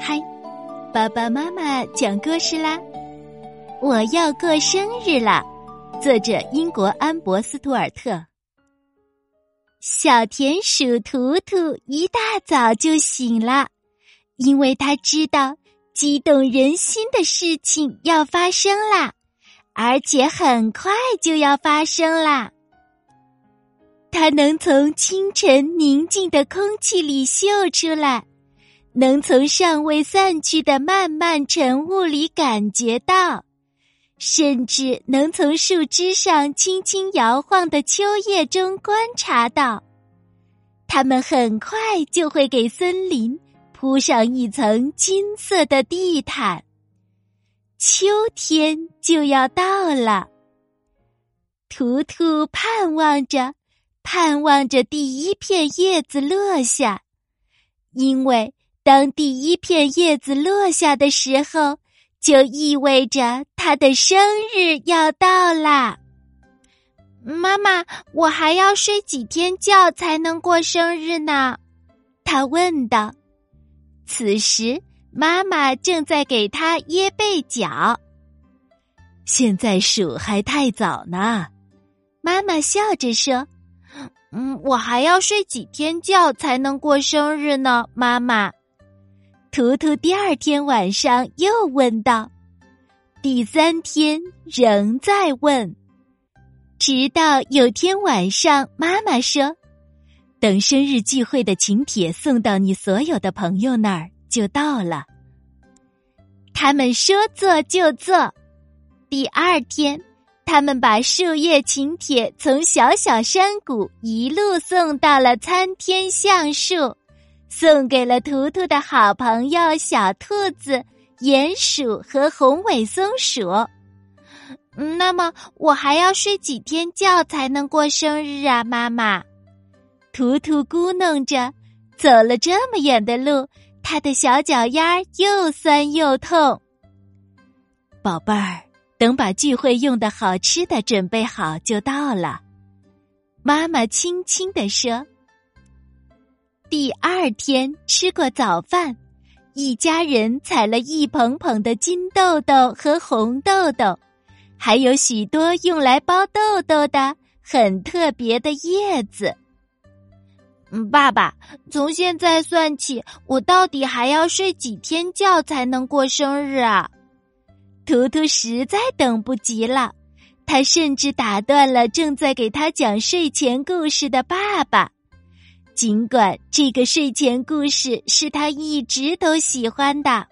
嗨，爸爸妈妈讲故事啦！我要过生日了。作者：英国安博斯图尔特。小田鼠图图一大早就醒了，因为他知道激动人心的事情要发生啦，而且很快就要发生啦。他能从清晨宁静的空气里嗅出来。能从尚未散去的漫漫晨雾里感觉到，甚至能从树枝上轻轻摇晃的秋叶中观察到，它们很快就会给森林铺上一层金色的地毯。秋天就要到了，图图盼望着，盼望着第一片叶子落下，因为。当第一片叶子落下的时候，就意味着他的生日要到啦。妈妈，我还要睡几天觉才能过生日呢？他问道。此时，妈妈正在给他掖被角。现在数还太早呢，妈妈笑着说：“嗯，我还要睡几天觉才能过生日呢，妈妈。”图图第二天晚上又问道，第三天仍在问，直到有天晚上，妈妈说：“等生日聚会的请帖送到你所有的朋友那儿，就到了。”他们说做就做。第二天，他们把树叶请帖从小小山谷一路送到了参天橡树。送给了图图的好朋友小兔子、鼹鼠和红尾松鼠。那么我还要睡几天觉才能过生日啊，妈妈？图图咕哝着，走了这么远的路，他的小脚丫又酸又痛。宝贝儿，等把聚会用的好吃的准备好就到了。妈妈轻轻地说。第二天吃过早饭，一家人采了一捧捧的金豆豆和红豆豆，还有许多用来包豆豆的很特别的叶子。嗯，爸爸，从现在算起，我到底还要睡几天觉才能过生日啊？图图实在等不及了，他甚至打断了正在给他讲睡前故事的爸爸。尽管这个睡前故事是他一直都喜欢的，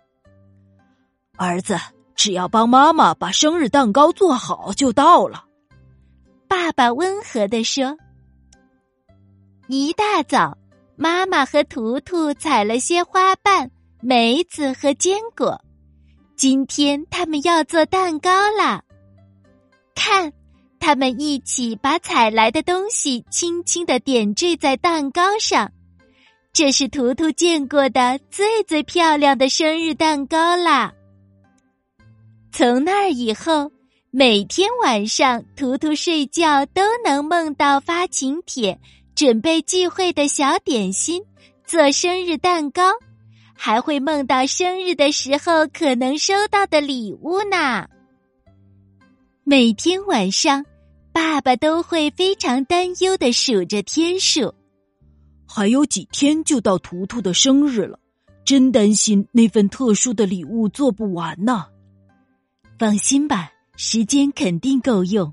儿子，只要帮妈妈把生日蛋糕做好就到了。爸爸温和的说。一大早，妈妈和图图采了些花瓣、梅子和坚果，今天他们要做蛋糕啦。看。他们一起把采来的东西轻轻的点缀在蛋糕上，这是图图见过的最最漂亮的生日蛋糕啦。从那儿以后，每天晚上图图睡觉都能梦到发请帖、准备聚会的小点心、做生日蛋糕，还会梦到生日的时候可能收到的礼物呢。每天晚上。爸爸都会非常担忧的数着天数，还有几天就到图图的生日了，真担心那份特殊的礼物做不完呢。放心吧，时间肯定够用。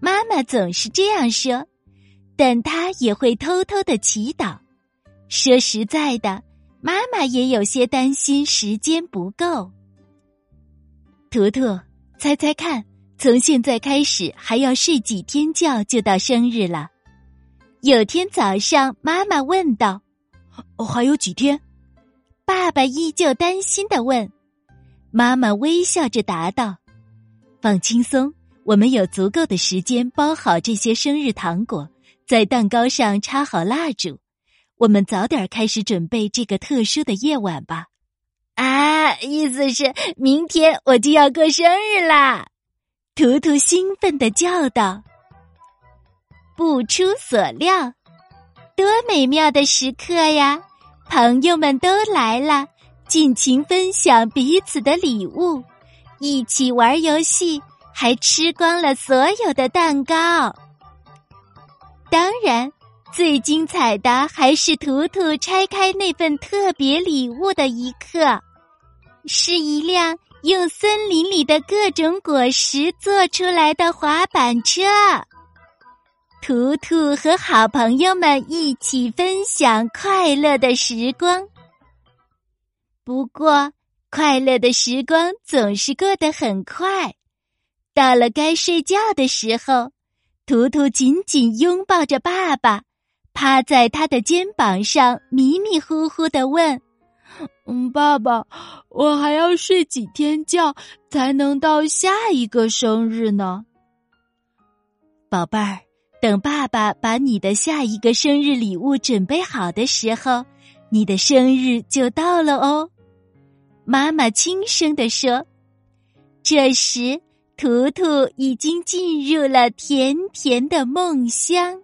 妈妈总是这样说，但她也会偷偷的祈祷。说实在的，妈妈也有些担心时间不够。图图，猜猜看。从现在开始还要睡几天觉就到生日了。有天早上，妈妈问道：“哦，还有几天？”爸爸依旧担心的问。妈妈微笑着答道：“放轻松，我们有足够的时间包好这些生日糖果，在蛋糕上插好蜡烛。我们早点开始准备这个特殊的夜晚吧。”啊，意思是明天我就要过生日啦！图图兴奋的叫道：“不出所料，多美妙的时刻呀！朋友们都来了，尽情分享彼此的礼物，一起玩游戏，还吃光了所有的蛋糕。当然，最精彩的还是图图拆开那份特别礼物的一刻，是一辆用森林里的各种果实做出来的滑板车。图图和好朋友们一起分享快乐的时光。不过，快乐的时光总是过得很快。到了该睡觉的时候，图图紧紧拥抱着爸爸，趴在他的肩膀上，迷迷糊糊的问：“嗯，爸爸，我还要睡几天觉才能到下一个生日呢？”宝贝儿。等爸爸把你的下一个生日礼物准备好的时候，你的生日就到了哦。妈妈轻声地说。这时，图图已经进入了甜甜的梦乡。